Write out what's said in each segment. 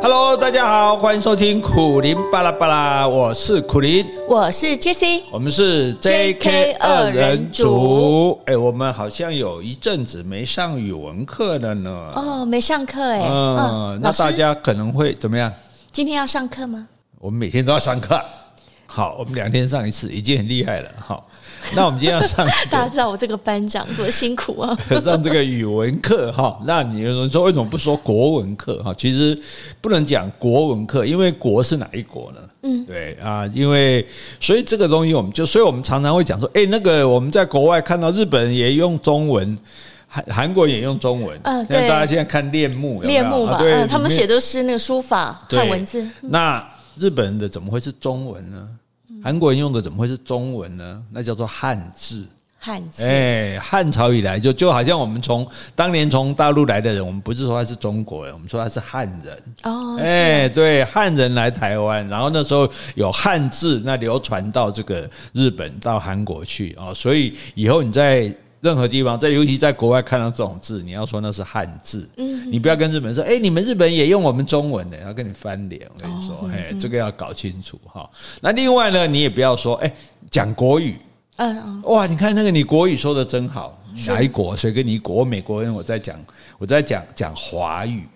Hello，大家好，欢迎收听苦林巴拉巴拉，我是苦林，我是 Jessie，我们是 JK 二人组。哎，我们好像有一阵子没上语文课了呢。哦，没上课哎。嗯，嗯，那大家可能会怎么样？今天要上课吗？我们每天都要上课。好，我们两天上一次，已经很厉害了。好。那我们今天要上，大家知道我这个班长多辛苦啊！上这个语文课哈，那你有人说为什么不说国文课哈？其实不能讲国文课，因为国是哪一国呢？嗯，对啊，因为所以这个东西我们就，所以我们常常会讲说，哎，那个我们在国外看到日本人也用中文，韩韩国也用中文，嗯，对，大家现在看恋慕，恋慕吧，对，他们写都是那个书法汉文字。那日本人的怎么会是中文呢？韩国人用的怎么会是中文呢？那叫做汉字。汉字，哎，汉朝以来就就好像我们从当年从大陆来的人，我们不是说他是中国人，我们说他是汉人。哦，哎，对，汉人来台湾，然后那时候有汉字，那流传到这个日本到韩国去啊，所以以后你在。任何地方，在尤其在国外看到这种字，你要说那是汉字，嗯，你不要跟日本人说，哎，你们日本也用我们中文的，要跟你翻脸。我跟你说，哎，这个要搞清楚哈。那另外呢，你也不要说，哎，讲国语，嗯，哇，你看那个你国语说的真好，哪一国？谁跟你国？美国人，我在讲，我在讲讲华语。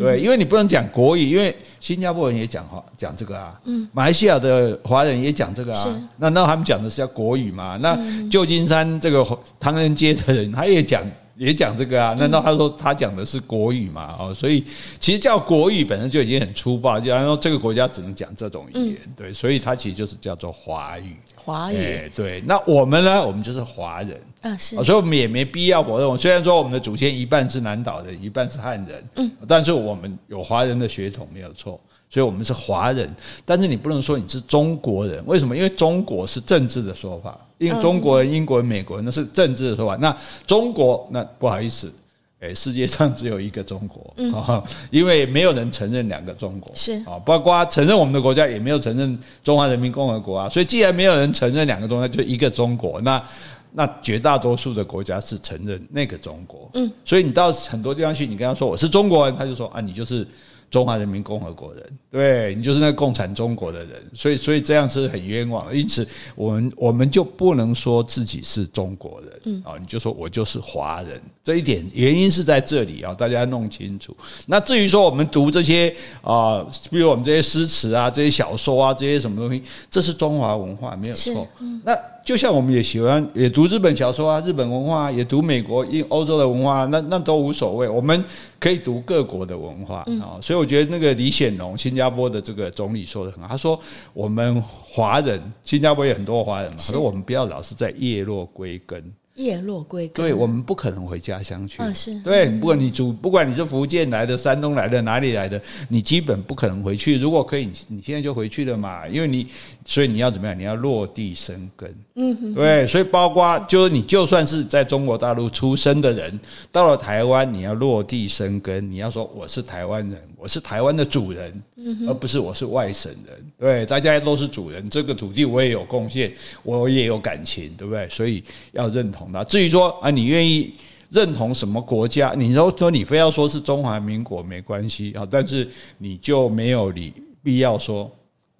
对，因为你不能讲国语，因为新加坡人也讲话讲这个啊，马来西亚的华人也讲这个啊，那那他们讲的是叫国语嘛？那旧金山这个唐人街的人他也讲也讲这个啊？难道他说他讲的是国语嘛？哦，所以其实叫国语本身就已经很粗暴，就然后这个国家只能讲这种语言，对，所以它其实就是叫做华语。华语，对，那我们呢？我们就是华人。啊，是，所以我们也没必要否认。虽然说我们的祖先一半是南岛人，一半是汉人，嗯，但是我们有华人的血统没有错，所以我们是华人。但是你不能说你是中国人，为什么？因为中国是政治的说法，因为中国人、英国人、美国人那是政治的说法。那中国，那不好意思，诶，世界上只有一个中国，嗯，因为没有人承认两个中国，是啊，包括承认我们的国家也没有承认中华人民共和国啊。所以既然没有人承认两个中国，那就一个中国那。那绝大多数的国家是承认那个中国，嗯，所以你到很多地方去，你跟他说我是中国人，他就说啊，你就是中华人民共和国人，对，你就是那个共产中国的人，所以所以这样是很冤枉的。因此，我们我们就不能说自己是中国人，嗯，啊，你就说我就是华人，这一点原因是在这里啊，大家弄清楚。那至于说我们读这些啊，比如我们这些诗词啊，这些小说啊，这些什么东西，这是中华文化，没有错。那就像我们也喜欢也读日本小说啊，日本文化也读美国、英欧洲的文化，那那都无所谓。我们可以读各国的文化啊，所以我觉得那个李显龙，新加坡的这个总理说的很好，他说我们华人，新加坡有很多华人嘛，他说我们不要老是在叶落归根。叶落归根，对，我们不可能回家乡去。是，对，不管你住，不管你是福建来的、山东来的、哪里来的，你基本不可能回去。如果可以，你现在就回去了嘛，因为你，所以你要怎么样？你要落地生根。嗯哼，对，所以包括就是你就算是在中国大陆出生的人，到了台湾，你要落地生根，你要说我是台湾人，我是台湾的主人，而不是我是外省人。对，大家都是主人，这个土地我也有贡献，我也有感情，对不对？所以要认同它。至于说啊，你愿意认同什么国家？你说说你非要说是中华民国没关系啊，但是你就没有理必要说。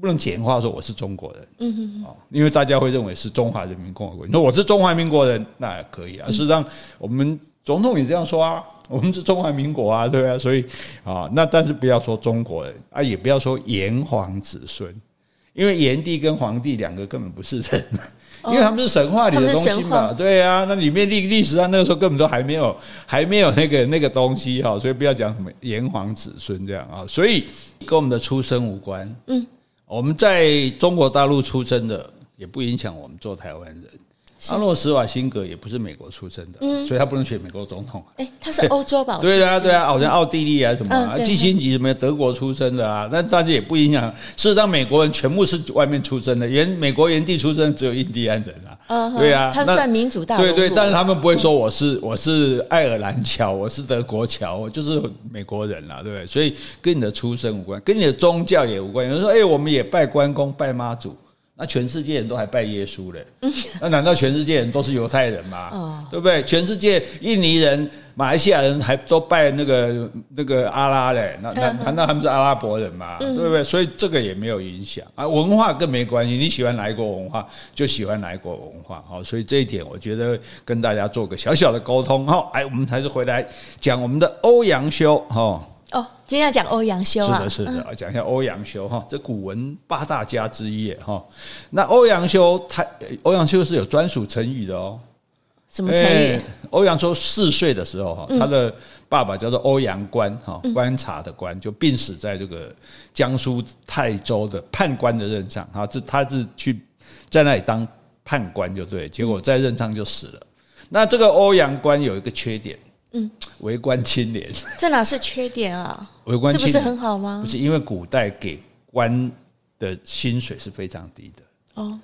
不能简化说我是中国人，嗯哼，啊，因为大家会认为是中华人民共和国。你说我是中华民国人，那也可以啊。事实上，我们总统也这样说啊，我们是中华民国啊，对吧？所以啊，那但是不要说中国人啊，也不要说炎黄子孙，因为炎帝跟黄帝两个根本不是人，因为他们是神话里的东西嘛，对啊，那里面历历史上那个时候根本都还没有还没有那个那个东西哈，所以不要讲什么炎黄子孙这样啊，所以跟我们的出生无关，嗯。我们在中国大陆出生的，也不影响我们做台湾人。阿诺施瓦辛格也不是美国出生的，所以他不能选美国总统。哎，他是欧洲吧？对啊，对啊，好像奥地利啊什么，基辛格什么德国出生的啊，那大家也不影响。事实上，美国人全部是外面出生的，原美国原地出生只有印第安人啊。对啊，他算民主大陆。对对，但是他们不会说我是我是爱尔兰侨，我是德国侨，我就是美国人了，对不对？所以跟你的出生无关，跟你的宗教也无关。有人说，哎，我们也拜关公、拜妈祖。那全世界人都还拜耶稣嘞？那难道全世界人都是犹太人吗？哦，对不对？全世界印尼人、马来西亚人还都拜那个那个阿拉嘞？那那难道他们是阿拉伯人吗？对不对？所以这个也没有影响啊，文化更没关系。你喜欢哪一国文化，就喜欢哪一国文化。好，所以这一点我觉得跟大家做个小小的沟通。哈，哎，我们还是回来讲我们的欧阳修哈。哦，今天要讲欧阳修啊，是的，是的，讲一下欧阳修哈，这古文八大家之一哈。那欧阳修他，欧阳修是有专属成语的哦。什么成语？欧阳修四岁的时候哈，他的爸爸叫做欧阳观哈，观察的观，就病死在这个江苏泰州的判官的任上哈，这他是去在那里当判官就对，结果在任上就死了。那这个欧阳观有一个缺点。嗯，为官清廉，这哪是缺点啊？为官清廉这不是很好吗？不是，因为古代给官的薪水是非常低的哦。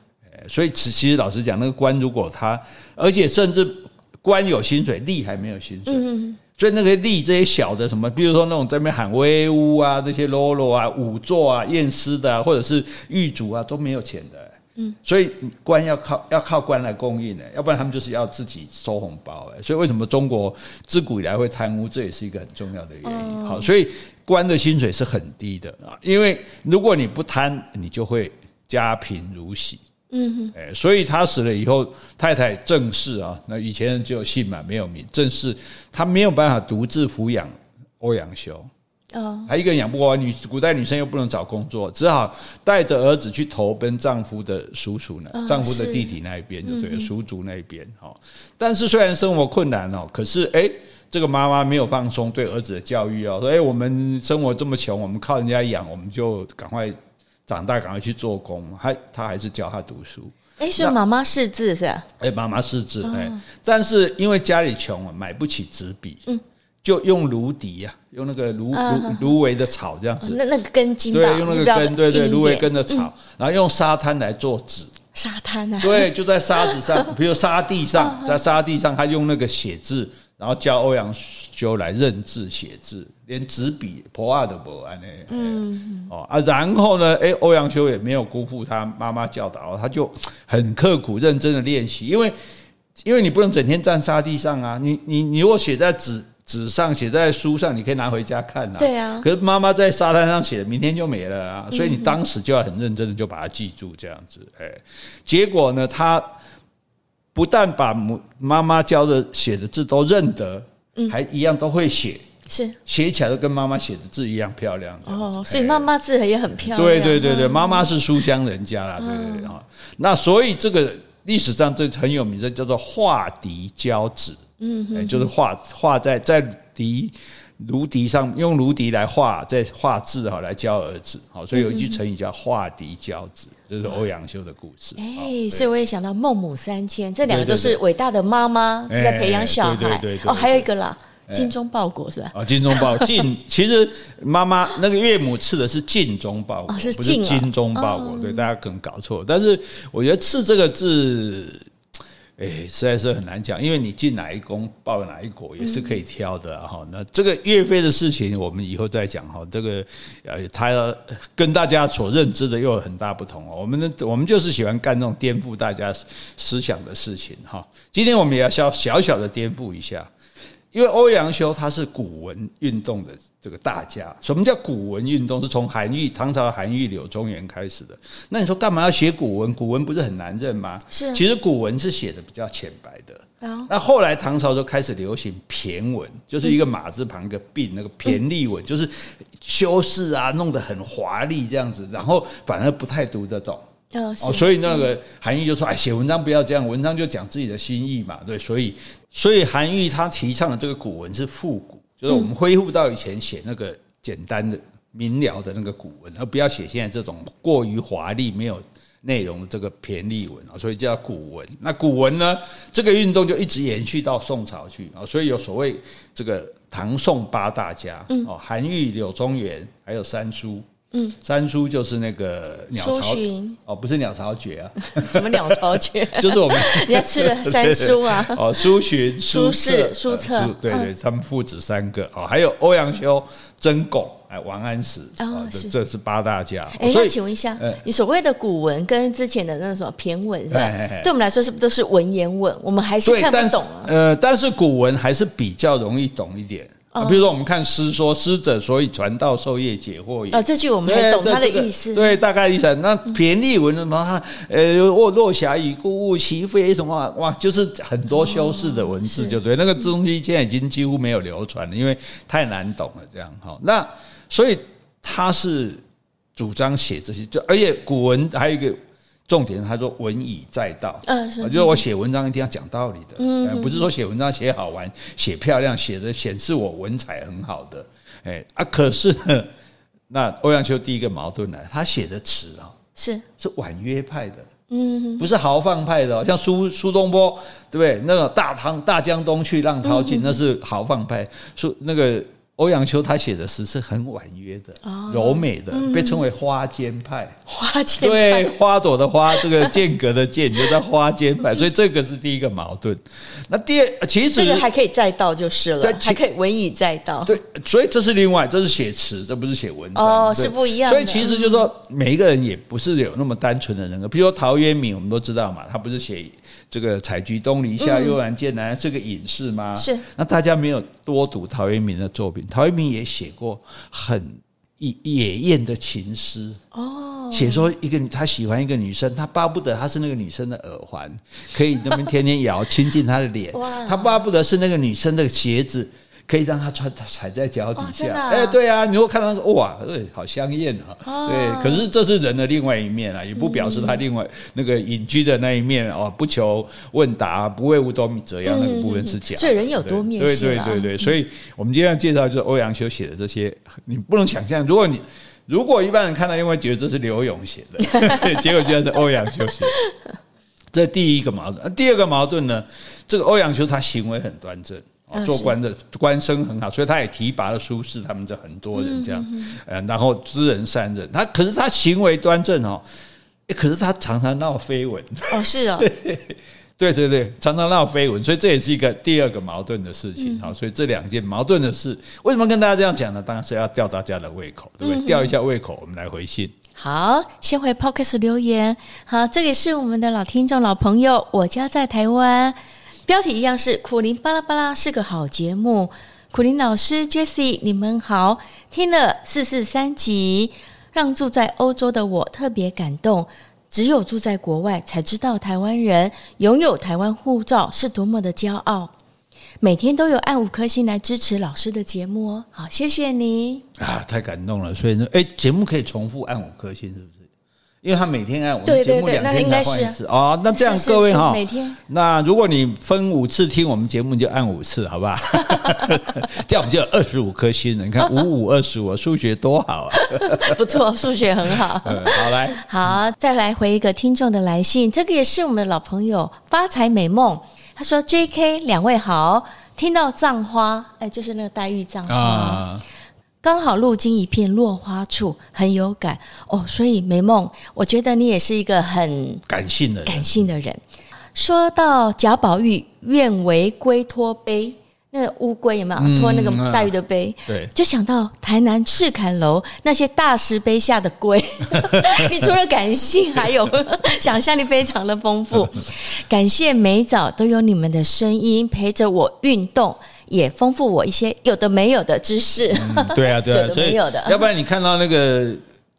所以其其实老实讲，那个官如果他，而且甚至官有薪水，吏还没有薪水。嗯，所以那个吏这些小的什么，比如说那种在那边喊威武啊，这些喽啰啊、仵作啊、验尸的啊，或者是狱卒啊，都没有钱的。嗯，所以官要靠要靠官来供应的，要不然他们就是要自己收红包哎。所以为什么中国自古以来会贪污，这也是一个很重要的原因。好，所以官的薪水是很低的啊，因为如果你不贪，你就会家贫如洗。嗯哼，哎，所以他死了以后，太太郑氏啊，那以前人只有姓嘛，没有名。郑氏他没有办法独自抚养欧阳修。哦，还一个人养不活，女古代女生又不能找工作，只好带着儿子去投奔丈夫的叔叔呢，丈夫的弟弟那一边，就这个叔族那一边。哈，但是虽然生活困难哦，可是哎，这个妈妈没有放松对儿子的教育哦，说哎，我们生活这么穷，我们靠人家养，我们就赶快长大，赶快去做工。还他还是教他读书。哎，所以妈妈识字是吧？哎，妈妈识字，哎，但是因为家里穷啊，买不起纸笔。嗯。就用芦荻呀，用那个芦芦芦苇的草这样子，那那个根茎，对，用那个根，对对，芦苇根的草，然后用沙滩来做纸，沙滩啊，对，就在沙子上，比如沙地上，在沙地上，他用那个写字，然后教欧阳修来认字写字，连纸笔破啊都不安呢，嗯，哦啊，然后呢，哎，欧阳修也没有辜负他妈妈教导，他就很刻苦认真的练习，因为因为你不能整天站沙地上啊，你你你如果写在纸。纸上写在书上，你可以拿回家看呐。对啊。可是妈妈在沙滩上写的，明天就没了啊。所以你当时就要很认真的就把它记住，这样子。哎，结果呢，他不但把母妈妈教的写的字都认得，还一样都会写。是。写起来都跟妈妈写的字一样漂亮。哦，所以妈妈字也很漂亮。对对对对，妈妈是书香人家啦。对对对啊。那所以这个历史上这很有名，的叫做画荻教子。嗯，哼，就是画画在在敌芦笛上，用芦笛来画，在画字哈，来教儿子。好，所以有一句成语叫“画荻教子”，这是欧阳修的故事。哎，所以我也想到孟母三迁，这两个都是伟大的妈妈在培养小孩。哦，还有一个啦，精忠报国是吧？啊，精忠报尽，其实妈妈那个岳母赐的是尽忠报国，不是精忠报国。对，大家可能搞错。但是我觉得“赐”这个字。哎，实在是很难讲，因为你进哪一宫报哪一国也是可以挑的哈。那这个岳飞的事情，我们以后再讲哈。这个呃，他跟大家所认知的又有很大不同哦。我们呢，我们就是喜欢干这种颠覆大家思想的事情哈。今天我们也要小小小的颠覆一下。因为欧阳修他是古文运动的这个大家。什么叫古文运动？是从韩愈唐朝韩愈、柳宗元开始的。那你说干嘛要写古文？古文不是很难认吗？是。其实古文是写的比较浅白的。那后来唐朝就开始流行骈文，就是一个马字旁一个病，那个骈俪文，就是修饰啊，弄得很华丽这样子，然后反而不太读得懂。哦，所以那个韩愈就说：“哎，写文章不要这样，文章就讲自己的心意嘛。”对，所以。所以韩愈他提倡的这个古文是复古，就是我们恢复到以前写那个简单的明了的那个古文，而不要写现在这种过于华丽没有内容的这个骈俪文啊，所以叫古文。那古文呢，这个运动就一直延续到宋朝去啊，所以有所谓这个唐宋八大家哦，韩愈、柳宗元还有三苏。嗯，三叔就是那个鸟巢哦，不是鸟巢绝啊，什么鸟巢绝？就是我们 你要吃的三叔啊，哦，苏洵、苏轼、苏辙，对对，他们父子三个哦，还有欧阳修、曾巩。哎王安石啊，这这是八大家。哎，那请问一下，你所谓的古文跟之前的那个什么骈文，是吧？对我们来说，是不是都是文言文？我们还是看不懂。呃，但是古文还是比较容易懂一点。比如说，我们看诗说“师者，所以传道授业解惑也”。啊，这句我们还懂他的意思。对，大概意思。那骈俪文什么？呃，若若侠以故物其非什么？哇，就是很多修饰的文字，就对。那个东西现在已经几乎没有流传了，因为太难懂了。这样哈，那。所以他是主张写这些，就而且古文还有一个重点，他说文以载道，嗯，是，就是我写文章一定要讲道理的，嗯，不是说写文章写好玩、写漂亮、写的显示我文采很好的，哎啊，可是呢，那欧阳修第一个矛盾呢，他写的词啊，是。是婉约派的，嗯，不是豪放派的，像苏苏东坡，对不对？那个大唐大江东去，浪淘尽，那是豪放派，苏那个。欧阳修他写的诗是很婉约的、哦、柔美的，被称为花间派。花间派对花朵的花，这个间隔的间，就叫花间派。所以这个是第一个矛盾。那第二，其实这个还可以再道就是了，还可以文以再道。对，所以这是另外，这是写词，这不是写文章。哦，是不一样的。所以其实就是说，每一个人也不是有那么单纯的人格。比如说陶渊明，我们都知道嘛，他不是写这个“采菊东篱下，悠然见南”是个隐士吗？是。那大家没有多读陶渊明的作品。陶渊明也写过很野野艳的情诗哦，写说一个他喜欢一个女生，他巴不得她是那个女生的耳环，可以那么天天摇亲近她的脸，他巴不得是那个女生的鞋子。可以让他穿踩在脚底下，哎、哦，对啊，你会看到那个哇，对，好香艳啊，哦、对。可是这是人的另外一面啊，也不表示他另外那个隐居的那一面哦，不求问答，不为五斗米折腰那个部分是假的。所以人有多面性，对对对对。所以我们今天要介绍就是欧阳修写的这些，你不能想象，如果你如果一般人看到，因为觉得这是刘勇写的，结果居然是欧阳修写的。这第一个矛盾，第二个矛盾呢，这个欧阳修他行为很端正。做官的官声很好，所以他也提拔了苏轼他们这很多人这样，呃，然后知人善任。他可是他行为端正哦，可是他常常闹绯闻哦，是哦，对对对，常常闹绯闻，所以这也是一个第二个矛盾的事情。好，所以这两件矛盾的事，为什么跟大家这样讲呢？当然是要吊大家的胃口，对不对？吊一下胃口，我们来回信。好，先回 Podcast 留言。好，这里是我们的老听众、老朋友，我家在台湾。标题一样是苦苓巴拉巴拉是个好节目，苦苓老师 Jessie 你们好，听了四四三集，让住在欧洲的我特别感动。只有住在国外才知道台湾人拥有台湾护照是多么的骄傲。每天都有按五颗星来支持老师的节目哦，好，谢谢你啊，太感动了。所以呢，哎，节目可以重复按五颗星，是不是？因为他每天按我们节目两天才换一次哦，那这样各位哈，每天那如果你分五次听我们节目，你就按五次，好不好？这样我们就有二十五颗星了。你看 五五二十五，数学多好啊！不错，数学很好。好来，好再来回一个听众的来信，这个也是我们的老朋友发财美梦。他说：“J.K. 两位好，听到葬花，哎，就是那个黛玉葬花。啊”刚好路经一片落花处，很有感哦。所以美梦，我觉得你也是一个很感性的人感性的人。说到贾宝玉愿为龟托碑，那个乌龟有没有托那个黛玉的碑？嗯、对，就想到台南赤坎楼那些大石碑下的龟。你除了感性，还有 想象力非常的丰富。感谢每早都有你们的声音陪着我运动。也丰富我一些有的没有的知识。嗯，对啊，对啊，所以要不然你看到那个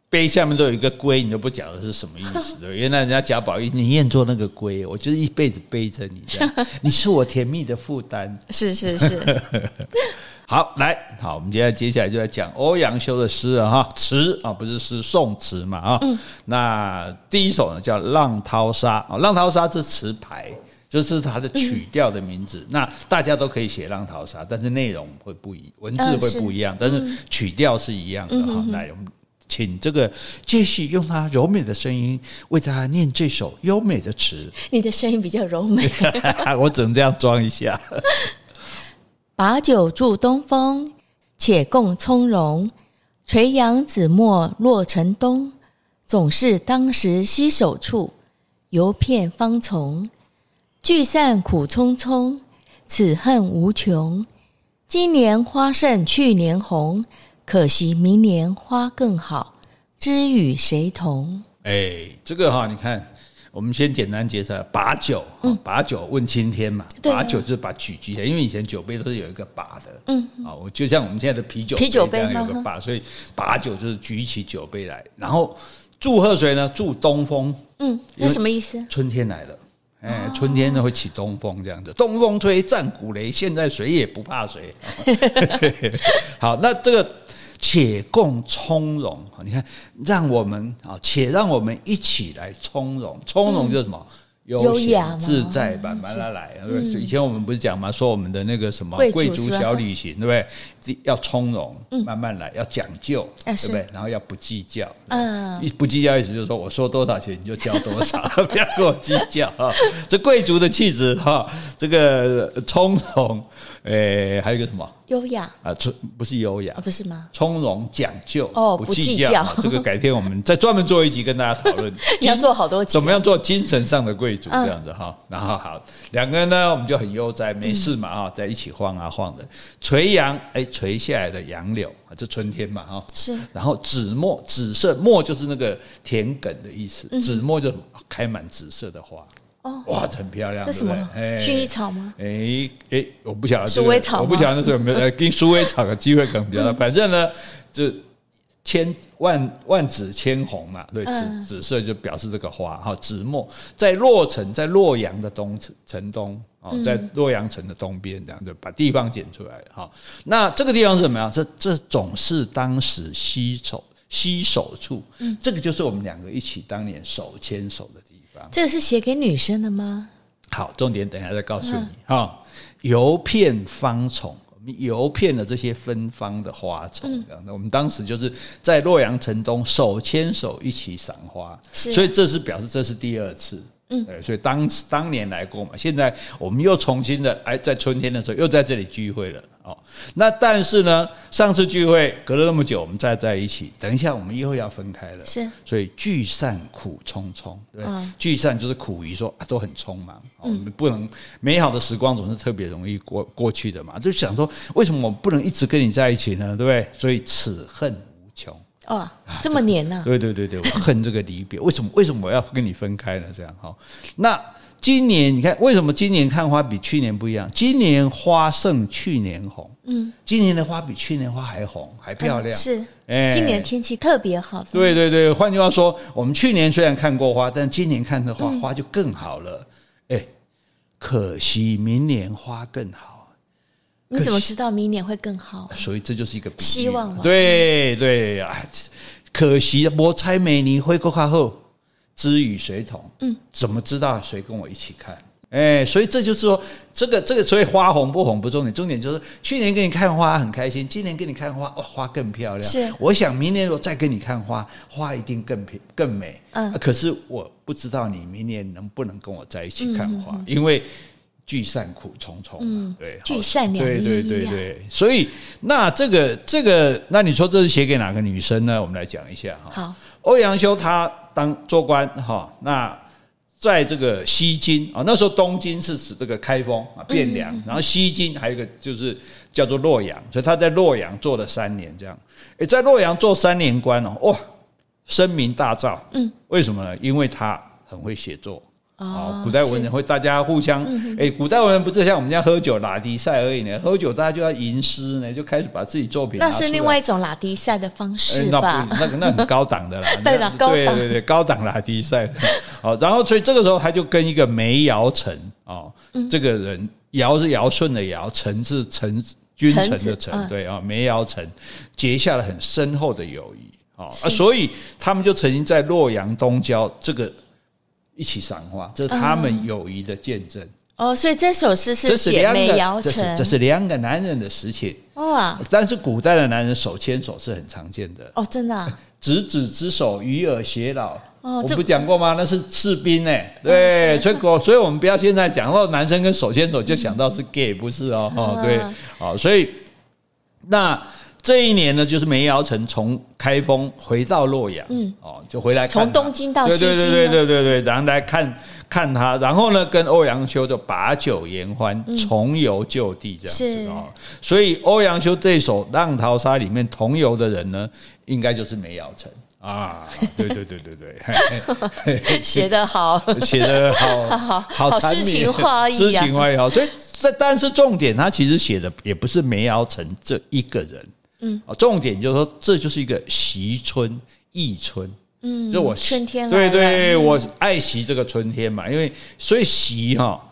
碑下面都有一个龟，你都不讲的是什么意思？原来人家贾宝玉，你愿做那个龟，我就是一辈子背着你，这样 你是我甜蜜的负担。是是是。好，来，好，我们接下来接下来就来讲欧阳修的诗啊，哈，词啊，不是诗，宋词嘛，啊，嗯，那第一首呢叫《浪淘沙》啊，《浪淘沙》是词牌。就是它的曲调的名字，嗯、那大家都可以写《浪淘沙》，但是内容会不一，文字会不一样，嗯、但是曲调是一样的哈。来，我们请这个杰西用他柔美的声音为大家念这首优美的词。你的声音比较柔美，我只能这样装一下。把酒祝东风，且共从容。垂杨紫陌洛城东，总是当时携手处，游片芳丛。聚散苦匆匆，此恨无穷。今年花胜去年红，可惜明年花更好，知与谁同？哎，这个哈，你看，我们先简单介绍把酒，把酒问青天嘛。把酒就是把举举起来，因为以前酒杯都是有一个把的。嗯，啊，我就像我们现在的啤酒啤酒杯有个把，所以把酒就是举起酒杯来，然后祝贺谁呢？祝东风。嗯，那什么意思？春天来了。哎，春天呢会起东风，这样子，东风吹，战鼓擂，现在谁也不怕谁。好，那这个且共从容，你看，让我们啊，且让我们一起来从容，从容就是什么？悠闲自在吧，慢慢来，对不对？以前我们不是讲吗？说我们的那个什么贵族小旅行，对不对？要从容，慢慢来，要讲究，对不对？然后要不计较，嗯，一不计较意思就是说，我说多少钱你就交多少，不要跟我计较啊。这贵族的气质哈，这个从容，诶，还有一个什么？优雅啊，从不是优雅，不是吗？从容讲究哦，不计较。这个改天我们再专门做一集跟大家讨论。你要做好多集，怎么样做精神上的贵族这样子哈？然后好，两个人呢，我们就很悠哉，没事嘛哈，在一起晃啊晃的。垂杨，哎，垂下来的杨柳啊，这春天嘛哈。是。然后紫墨，紫色墨就是那个田埂的意思，紫墨就开满紫色的花。哇，很漂亮，是什么？薰衣草吗？哎哎，我不晓得，鼠尾草，我不晓得那是有没有 跟鼠尾草的机会可能比较大。反正呢，就千万万紫千红嘛，对，紫紫色就表示这个花哈。紫陌在洛城，在洛阳的东城东哦，在洛阳城的东边，这样就把地方剪出来哈。那这个地方是什么呀？这这总是当时携手携手处，这个就是我们两个一起当年手牵手的地方。这个是写给女生的吗？好，重点等一下再告诉你哈。油片芳丛，我们油片的这些芬芳的花丛，这样的。我们当时就是在洛阳城东手牵手一起赏花，所以这是表示这是第二次。嗯，对，所以当当年来过嘛，现在我们又重新的哎，在春天的时候又在这里聚会了哦。那但是呢，上次聚会隔了那么久，我们再在一起，等一下我们又要分开了，是，所以聚散苦匆匆，对，聚散就是苦于说啊都很匆忙，我们不能美好的时光总是特别容易过过去的嘛，就想说为什么我不能一直跟你在一起呢？对不对？所以此恨无穷。哦，这么黏呢？对对对对，我恨这个离别。为什么？为什么我要跟你分开呢？这样哈。那今年你看，为什么今年看花比去年不一样？今年花胜去年红。嗯，今年的花比去年花还红，还漂亮。是，哎，今年天气特别好。对对对，换句话说，我们去年虽然看过花，但今年看的花花就更好了。哎，可惜明年花更好。你怎么知道明年会更好？所以这就是一个希望嘛。对对啊，可惜我猜美女会过卡后，知与谁同？嗯，怎么知道谁跟我一起看？哎，所以这就是说，这个这个，所以花红不红不重点，重点就是去年给你看花很开心，今年给你看花，哇，花更漂亮。是，我想明年我再给你看花，花一定更漂更美。嗯，可是我不知道你明年能不能跟我在一起看花，因为。聚散苦匆匆，嗯，对，聚散两依依，对对对对，所以那这个这个，那你说这是写给哪个女生呢？我们来讲一下哈。好，欧阳修他当做官哈，那在这个西京啊，那时候东京是指这个开封啊汴梁，然后西京还有一个就是叫做洛阳，所以他在洛阳做了三年这样。诶，在洛阳做三年官哦，哇，声名大噪。嗯，为什么呢？因为他很会写作。哦，古代文人会大家互相，哎，古代文人不是像我们家喝酒拉低赛而已呢，喝酒大家就要吟诗呢，就开始把自己作品。那是另外一种拉低赛的方式吧？那个那很高档的啦，对 了，对对对，高档拉低赛。好，然后所以这个时候他就跟一个梅尧臣哦，这个人尧是尧舜的尧，臣是臣君臣的臣，对啊，梅尧臣结下了很深厚的友谊啊，所以他们就曾经在洛阳东郊这个。一起赏花，这是他们友谊的见证。哦，所以这首诗是写梅尧臣，这是这是两个男人的事情。哇！但是古代的男人手牵手是很常见的。哦，真的、啊。执子之手，与尔偕老。哦，我不讲过吗？那是士兵呢。对，所以所以我们不要现在讲到男生跟手牵手就想到是 gay，不是哦。哦，对。好，所以那。这一年呢，就是梅尧臣从开封回到洛阳，嗯，哦，就回来从东京到西京，对对对对对对，然后来看看他，然后呢，跟欧阳修就把酒言欢，重游旧地这样子哦。所以欧阳修这首《浪淘沙》里面同游的人呢，应该就是梅尧臣啊。对对对对对，写得好，写得好，好好好诗情画意啊，诗情画意好。所以这但是重点，他其实写的也不是梅尧臣这一个人。嗯，啊重点就是说，这就是一个惜春忆春，嗯，就我春天，对对，我爱惜这个春天嘛，因为所以惜哈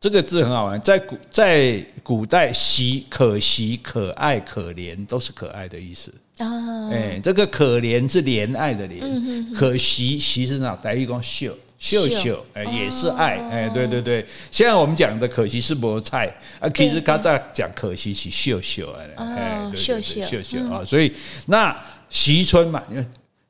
这个字很好玩，在古在古代惜可惜、可爱、可怜都是可爱的意思。啊，哎，这个可怜是怜爱的怜，可惜惜是哪？来一光秀。秀秀，哎，也是爱，哎，对对对。现在我们讲的可惜是菠菜啊，其实他在讲可惜是秀秀，哎，秀秀秀秀啊。所以那惜春嘛，因为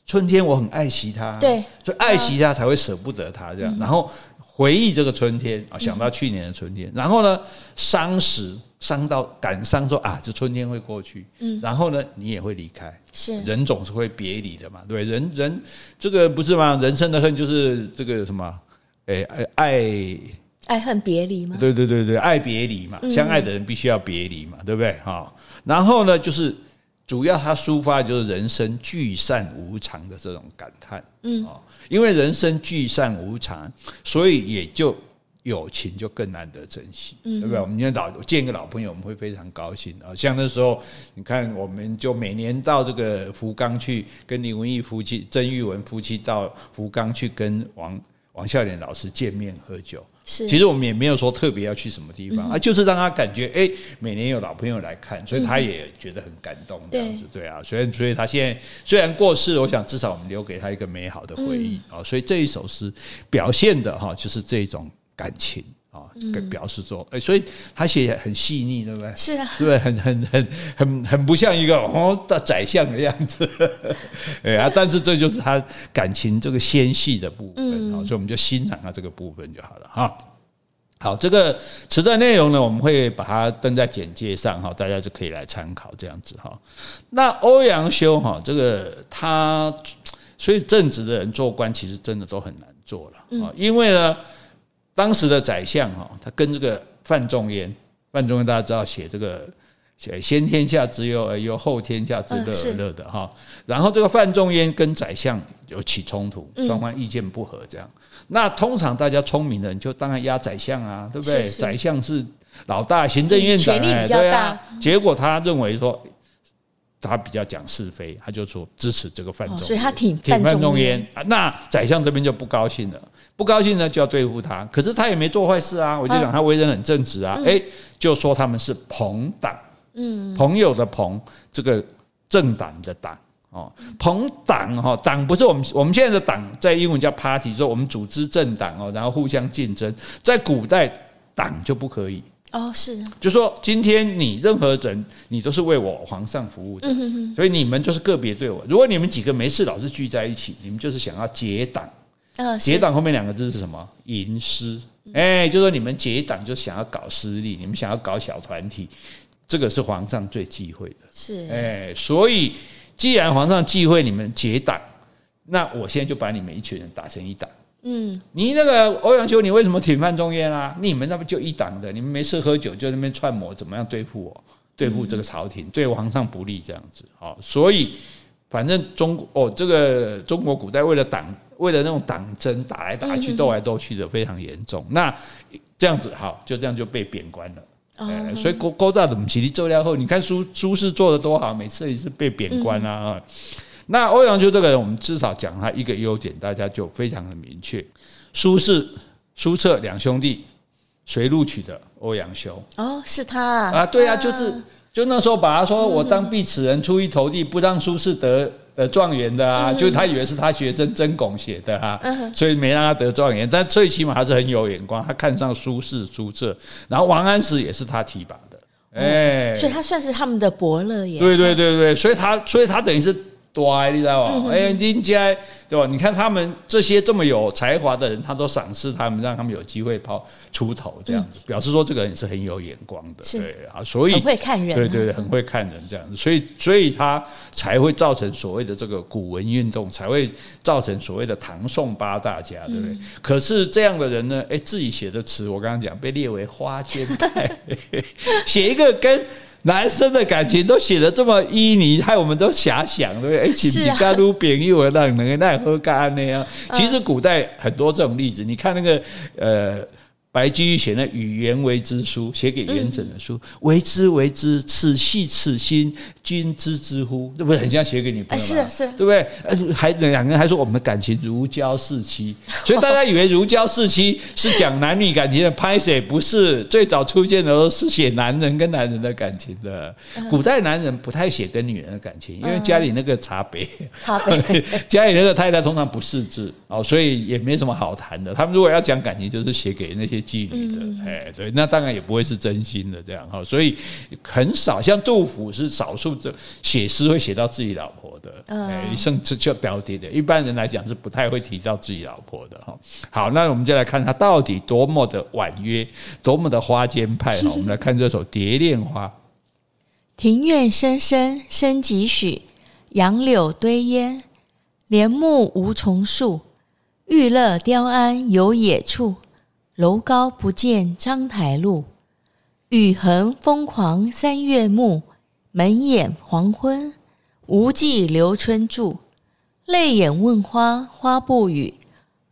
春天我很爱惜它，对，所以爱惜它才会舍不得它这样。然后回忆这个春天啊，想到去年的春天，然后呢，伤时。伤到感伤，说啊，这春天会过去，嗯，然后呢，你也会离开，是。人总是会别离的嘛，对，人人这个不是吗？人生的恨就是这个什么，哎爱爱。爱恨别离嘛，对对对对，爱别离嘛，相爱的人必须要别离嘛，对不对？哈，然后呢，就是主要他抒发的就是人生聚散无常的这种感叹，嗯，因为人生聚散无常，所以也就。友情就更难得珍惜，对不对？我们今天老见个老朋友，我们会非常高兴啊。像那时候，你看，我们就每年到这个福冈去，跟林文义夫妻、曾玉文夫妻到福冈去跟王王孝廉老师见面喝酒。是，其实我们也没有说特别要去什么地方啊，就是让他感觉，哎，每年有老朋友来看，所以他也觉得很感动，这样子，对啊。所以，所以他现在虽然过世，我想至少我们留给他一个美好的回忆啊。所以这一首诗表现的哈，就是这种。感情啊，跟表示说，哎，所以他写很细腻，对不对？是啊，对不对？很很很很很不像一个哦的宰相的样子，哎啊，但是这就是他感情这个纤细的部分啊，所以我们就欣赏他这个部分就好了哈。好，这个词的内容呢，我们会把它登在简介上哈，大家就可以来参考这样子哈。那欧阳修哈，这个他，所以正直的人做官其实真的都很难做了啊，因为呢。当时的宰相哈，他跟这个范仲淹，范仲淹大家知道写这个写先天下之忧而忧，后天下之乐而乐的哈。然后这个范仲淹跟宰相有起冲突，双方意见不合，这样。那通常大家聪明的人就当然压宰相啊，对不对？宰相是老大，行政院长，权力比较大。结果他认为说。他比较讲是非，他就说支持这个范仲淹，所以他挺挺范仲淹。那宰相这边就不高兴了，不高兴呢就要对付他。可是他也没做坏事啊，我就讲他为人很正直啊。哎，就说他们是朋党，嗯，朋友的朋，这个政党的党哦，朋党哈，党不是我们我们现在的党，在英文叫 party，说我们组织政党哦，然后互相竞争。在古代党就不可以。哦，是，就说今天你任何人，你都是为我皇上服务的，嗯、哼哼，所以你们就是个别对我。如果你们几个没事老是聚在一起，你们就是想要结党。哦、结党后面两个字是什么？营私。哎，就说你们结党就想要搞私利，你们想要搞小团体，这个是皇上最忌讳的。是，哎，所以既然皇上忌讳你们结党，那我现在就把你们一群人打成一党。嗯，你那个欧阳修，你为什么挺范仲淹啊？你们那不就一党的？你们没事喝酒就在那边串谋，怎么样对付我？对付这个朝廷，对皇上不利这样子。好，所以反正中国哦，这个中国古代为了党，为了那种党争，打来打去，斗来斗去的非常严重。那这样子好，就这样就被贬官了。哎，所以勾勾扎的母亲做料后，你看苏苏轼做的多好，每次也是被贬官啊。那欧阳修这个人，我们至少讲他一个优点，大家就非常的明确。苏轼、苏辙两兄弟，谁录取的？欧阳修。哦，是他啊？啊，对啊，就是就那时候把他说我当必此人出一头地，不让苏轼得得状元的啊，就他以为是他学生曾巩写的啊，所以没让他得状元。但最起码还是很有眼光，他看上苏轼、苏辙，然后王安石也是他提拔的，哎，所以他算是他们的伯乐耶。对对对对，所以他所以他等于是。多，你知道吗？哎，人家对吧？你看他们这些这么有才华的人，他都赏识他们，让他们有机会抛出头，这样子表示说这个人是很有眼光的，对啊，所以很会看人，对对对，很会看人这样子，所以所以他才会造成所谓的这个古文运动，才会造成所谓的唐宋八大家，对不对？可是这样的人呢，哎，自己写的词，我刚刚讲被列为花间派，写一个跟。男生的感情都写的这么旖旎，害我们都遐想，对不对？哎，是不是甘露饼又让人奈喝干那样？其实古代很多这种例子，你看那个呃。白居易写那《与颜为之书》，写给元稹的书，为之为之，此系此心，君知之乎？这不是很像写给你朋友吗？是是，对不对？还两个人还说我们的感情如胶似漆，所以大家以为如胶似漆是讲男女感情的拍写，不是最早出现的时候是写男人跟男人的感情的。古代男人不太写跟女人的感情，因为家里那个茶杯，茶杯，家里那个太太通常不识字哦，所以也没什么好谈的。他们如果要讲感情，就是写给那些。妓女的，哎，对，那当然也不会是真心的这样哈，所以很少像杜甫是少数这写诗会写到自己老婆的，哎，甚至就标题的，一般人来讲是不太会提到自己老婆的哈。好，那我们就来看他到底多么的婉约，多么的花间派哈。我们来看这首《蝶恋花》：庭院深深深几许，杨柳堆烟，帘幕无重数，玉勒雕鞍游野处。楼高不见章台路，雨横风狂三月暮。门掩黄昏，无计留春住。泪眼问花，花不语。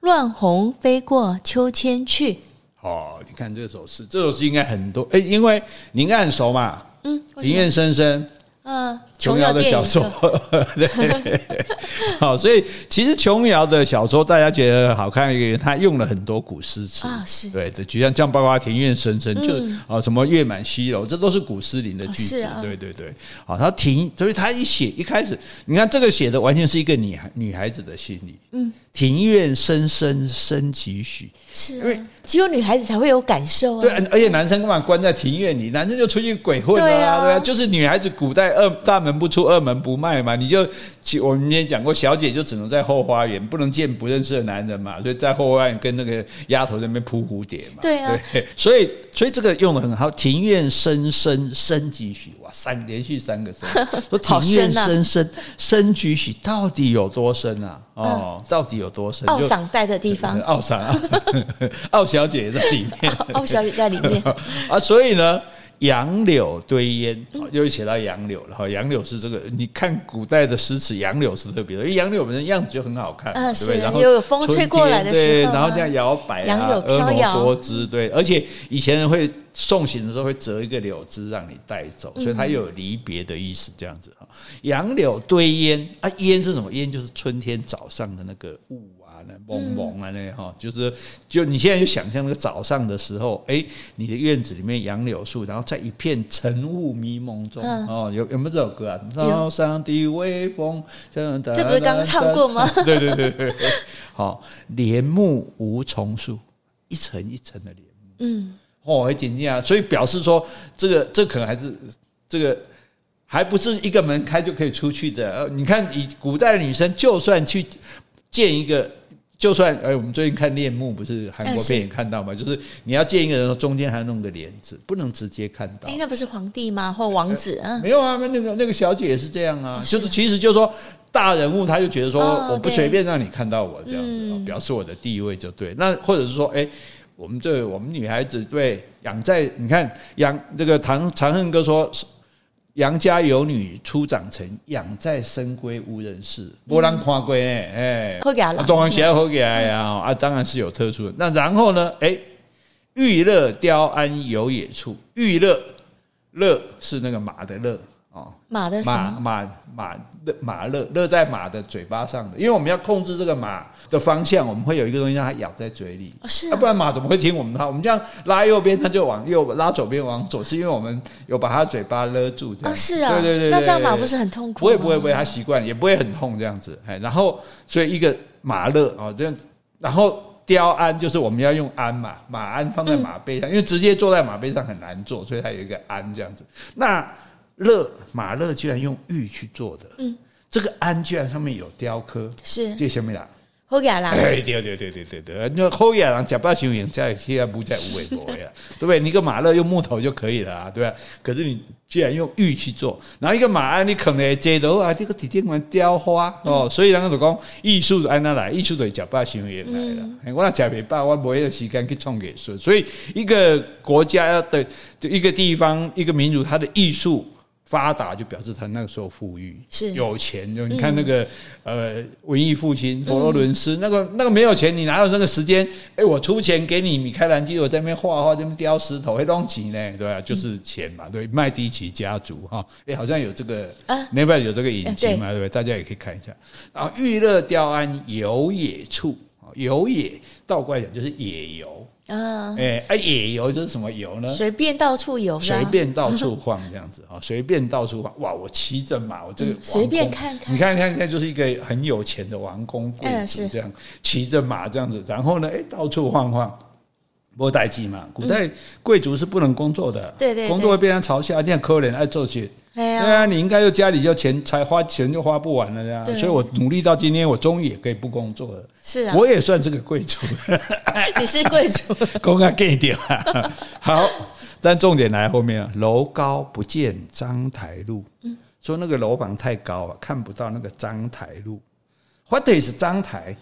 乱红飞过秋千去。哦，你看这首诗，这首诗应该很多诶，因为你应该很熟嘛。嗯，庭院深深。嗯，琼瑶的小说，对，好，所以其实琼瑶的小说大家觉得好看，因为他用了很多古诗词啊，是。对的，就像像包括庭院深深，就啊什么月满西楼，这都是古诗林的句子，对对对，好，他庭，所以他一写一开始，你看这个写的完全是一个女孩女孩子的心理，嗯。庭院深深深几许，是因为只有女孩子才会有感受啊。对，而且男生干嘛关在庭院里？男生就出去鬼混了啊，对啊，就是女孩子古代二大门不出二门不迈嘛，你就我们也讲过，小姐就只能在后花园，不能见不认识的男人嘛，所以在后花园跟那个丫头在那边扑蝴蝶嘛。对啊，对，所以所以这个用的很好。庭院深深深几许，哇，三连续三个深，说庭院深深深几许，到底有多深啊？哦，到底有多深？奥桑带的地方，奥桑，奥小姐也在里面，奥小姐在里面。啊，所以呢，杨柳堆烟，又写到杨柳了哈。杨柳是这个，你看古代的诗词，杨柳是特别的，因为杨柳本身样子就很好看，对不对？然后有风吹过来的时候，然后这样摇摆啊，婀娜多姿，对，而且以前人会。送行的时候会折一个柳枝让你带走，所以它又有离别的意思，这样子哈。杨柳堆烟啊，烟是什么？烟就是春天早上的那个雾蒙蒙啊，那哈，就是就你现在就想象那个早上的时候，哎，你的院子里面杨柳树，然后在一片晨雾迷蒙中，哦，有有没有这首歌啊？早上的微风，这这不是刚刚唱过吗？对对对对，好，帘幕无重数，一层一层的帘幕，嗯。哦，很简洁啊，所以表示说，这个这可能还是这个还不是一个门开就可以出去的。呃，你看，以古代的女生，就算去见一个，就算哎，我们最近看恋慕，不是韩国片也看到吗？就是你要见一个人，中间还要弄个帘子，不能直接看到。哎，那不是皇帝吗？或王子啊？没有啊，那个那个小姐也是这样啊，就是其实就是说大人物，他就觉得说我不随便让你看到我这样子，表示我的地位就对。那或者是说，哎。我们这我们女孩子对养在你看养这个唐长恨歌说，杨家有女初长成，养在深闺无人识，没人看过呢，哎，当然写要好给呀，啊，当然是有特殊的。那然后呢，哎，玉勒雕鞍游野处，玉勒勒是那个马的勒。哦，马的马马马勒马勒勒在马的嘴巴上的，因为我们要控制这个马的方向，我们会有一个东西让它咬在嘴里，是啊，不然马怎么会听我们的话？我们这样拉右边，它就往右；拉左边往左，是因为我们有把它嘴巴勒住，这样是啊，对对对，那这样马不是很痛苦？不会不会不会，它习惯也不会很痛这样子。哎，然后所以一个马勒哦这样，然后雕鞍就是我们要用鞍嘛，马鞍放在马背上，因为直接坐在马背上很难坐，所以它有一个鞍这样子。那勒马勒居然用玉去做的，嗯，这个鞍居然上面有雕刻，是这什么啦？好野狼，哎，对对对对对对，那好野狼假扮雄鹰，在现在不在无尾国呀，对不对？你个马勒用木头就可以了啊，对吧？可是你居然用玉去做，然后一个马鞍你可能接头啊，这个底垫完雕花哦，所以人家就讲艺术按哪来？艺术的假扮雄鹰来了。我那假别扮，我没有时间去创艺术，所以一个国家要的一个地方一个民族，它的艺术。发达就表示他那个时候富裕，是有钱。就你看那个、嗯、呃文艺复兴，佛罗伦斯、嗯、那个那个没有钱，你哪有那个时间？哎、欸，我出钱给你米开朗基罗在那边画画，在那边雕石头，会弄几呢？对吧、啊？就是钱嘛。对，麦迪奇家族哈，哎、欸，好像有这个啊，那边有这个影集嘛？对不对？大家也可以看一下。然后玉勒雕鞍游野处，游野倒过来讲就是野游。啊，哎，哎，野游就是什么游呢？随便到处游，随便到处晃这样子啊，随便到处晃。哇，我骑着马，我这个随便看看，你看看看，就是一个很有钱的王公贵族这样骑着马这样子，然后呢，哎，到处晃晃。没代志嘛，古代贵族是不能工作的，对对，工作会被人嘲笑，这样可怜爱做些。对啊，你应该就家里就钱才花钱就花不完了这样，所以我努力到今天，我终于也可以不工作了。是啊，我也算是个贵族。你是贵族，公开给你点啊。好，但重点来后面啊，楼高不见章台路。嗯，说那个楼房太高了，看不到那个章台路。What is 章台？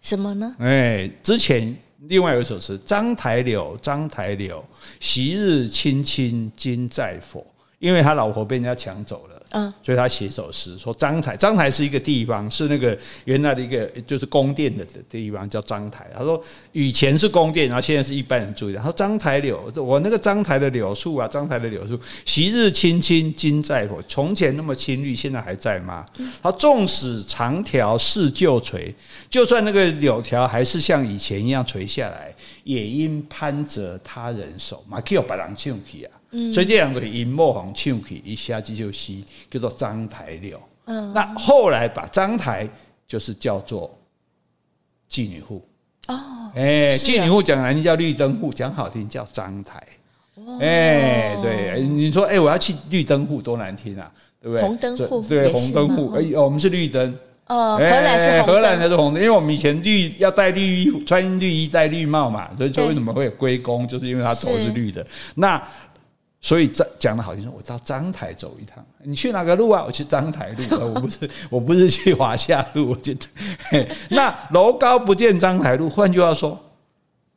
什么呢？哎，之前另外有一首诗：章台柳，章台柳，昔日青青今在否？因为他老婆被人家抢走了，嗯，所以他写首诗说章台，章台是一个地方，是那个原来的一个就是宫殿的地方叫章台。他说以前是宫殿，然后现在是一般人住的。他说章台柳，我那个章台的柳树啊，章台的柳树，昔日青青今在否？从前那么青绿，现在还在吗？他纵使长条似旧垂，就算那个柳条还是像以前一样垂下来，也因攀折他人手嘛，叫别人抢去啊。嗯、所以这两个银墨红唱起一下子就吸，叫做章台柳。嗯，那后来把章台就是叫做妓女户。哦，哎，妓女户讲难听叫绿灯户，讲好听叫章台。哦，哎，对，你说哎，我要去绿灯户多难听啊，对不对？红灯户，对，红灯户。哎，我们是绿灯。哦，荷兰是荷兰才是红灯，因为我们以前绿要戴绿衣服，穿绿衣戴绿帽嘛，所以说为什么会有龟公，就是因为他头是绿的。那所以讲讲的好听说，我到章台走一趟。你去哪个路啊？我去章台路。我不是，我不是去华夏路。我觉得，那楼高不见章台路。换句话说，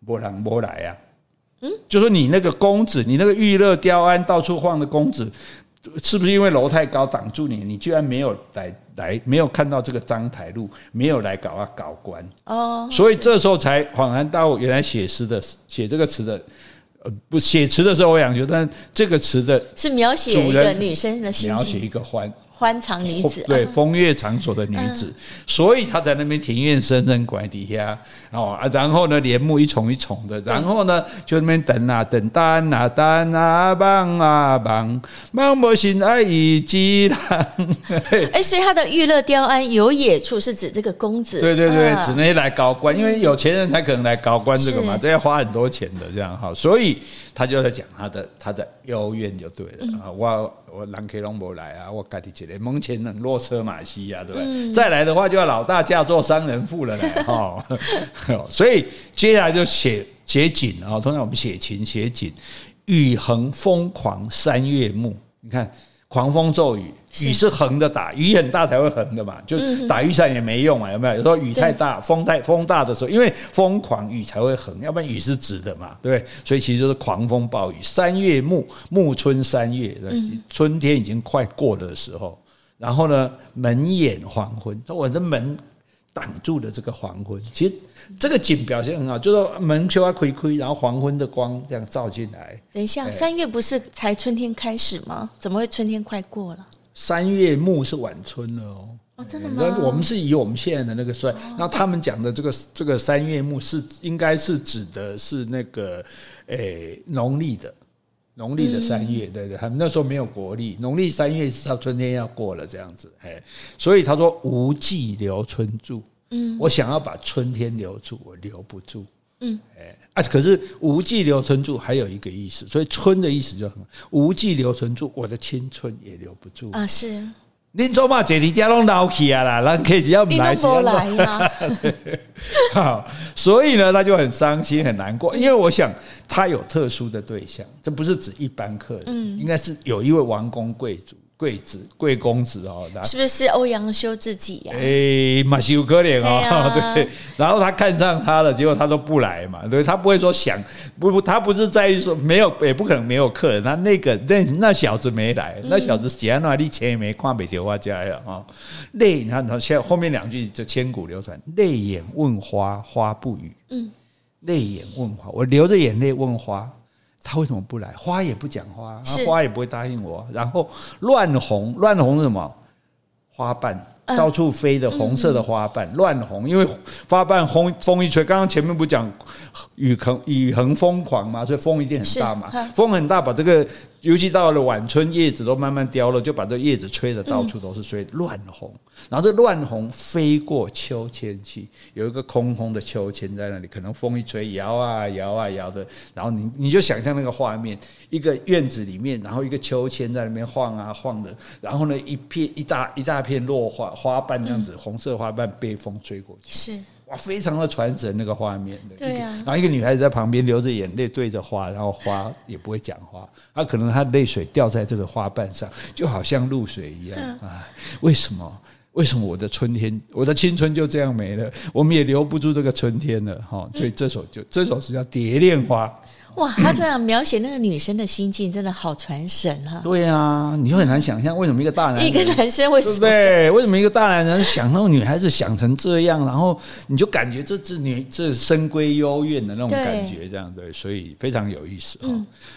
波浪波来呀。嗯，就说你那个公子，你那个玉勒雕鞍到处晃的公子，是不是因为楼太高挡住你？你居然没有来来，没有看到这个章台路，没有来搞啊搞官哦。所以这时候才恍然大悟，原来写诗的写这个词的。呃，不写词的时候，我想觉得，但这个词的是描写一个女生的心情，描写一个欢。欢场女子，对，风月场所的女子，所以她在那边庭院深深拐底下哦啊，然后呢，帘幕一重一重的，然后呢，就那边等啊等，单啊单啊棒啊棒，忙不心爱已饥郎。哎，所以他的玉乐雕鞍有野处是指这个公子，对对对，指那些来高官，因为有钱人才可能来高官这个嘛，这要花很多钱的这样哈，所以他就在讲他的他的幽怨就对了啊，我。我南开龙伯来啊，我家己一个门前冷落车马稀啊，对不对？嗯、再来的话，就要老大嫁做商人妇了嘞，哈。所以接下来就写写景啊，通常我们写情写景，雨横疯狂三月暮，你看。狂风骤雨，雨是横的打，雨很大才会横的嘛，就打雨伞也没用啊，有没有？有时候雨太大，风太风大的时候，因为疯狂雨才会横，要不然雨是直的嘛，对不对？所以其实就是狂风暴雨。三月暮，暮春三月，春天已经快过的时候，然后呢，门掩黄昏，我的门。挡住了这个黄昏，其实这个景表现很好，就是门秋啊亏亏，然后黄昏的光这样照进来。等一下，三月不是才春天开始吗？怎么会春天快过了？三月暮是晚春了哦。哦，真的吗？我们是以我们现在的那个算，那他们讲的这个这个三月暮是应该是指的是那个诶农历的。农历的三月，对对，他们那时候没有国历，农历三月是到春天要过了这样子，哎，所以他说无计留春住，嗯，我想要把春天留住，我留不住，嗯，哎，啊，可是无计留春住还有一个意思，所以春的意思就很无计留春住，我的青春也留不住。啊，是，您做嘛？这里家拢老气啊啦，人可以只要不来，不来呀。好，所以呢，他就很伤心很难过，因为我想他有特殊的对象，这不是指一般客人，嗯，应该是有一位王公贵族。贵子贵公子哦，是不是欧阳修自己呀？哎，马西有可怜哦，对。然后他看上他了，结果他都不来嘛，对，他不会说想不，他不是在意说没有，也不可能没有客人。他那个那那小子没来，那小子写在那里钱也没看，没丢花家呀啊。泪，你看他现在后面两句就千古流传：泪眼问花，花不语。嗯，泪眼问花，我流着眼泪问花。他为什么不来？花也不讲话，花也不会答应我。然后乱红，乱红是什么？花瓣。到处飞的红色的花瓣乱红，因为花瓣风风一吹，刚刚前面不讲雨横雨横疯狂嘛，所以风一定很大嘛，风很大，把这个尤其到了晚春，叶子都慢慢凋了，就把这叶子吹得到处都是，所以乱红。然后这乱红飞过秋千去，有一个空空的秋千在那里，可能风一吹摇啊摇啊摇的，然后你你就想象那个画面，一个院子里面，然后一个秋千在那边晃啊晃的，然后呢一片一大一大片落花。花瓣这样子，红色花瓣被风吹过去，是哇，非常的传神那个画面。对啊，然后一个女孩子在旁边流着眼泪对着花，然后花也不会讲话，她可能她泪水掉在这个花瓣上，就好像露水一样。啊，为什么？为什么我的春天，我的青春就这样没了？我们也留不住这个春天了哈。所以这首就这首是叫《蝶恋花》。哇，他这样描写那个女生的心境，真的好传神啊！对啊，你就很难想象为什么一个大男人，一个男生为什么对？为什么一个大男人想那个女孩子想成这样，然后你就感觉这这女这深闺幽怨的那种感觉，这样对，所以非常有意思哈。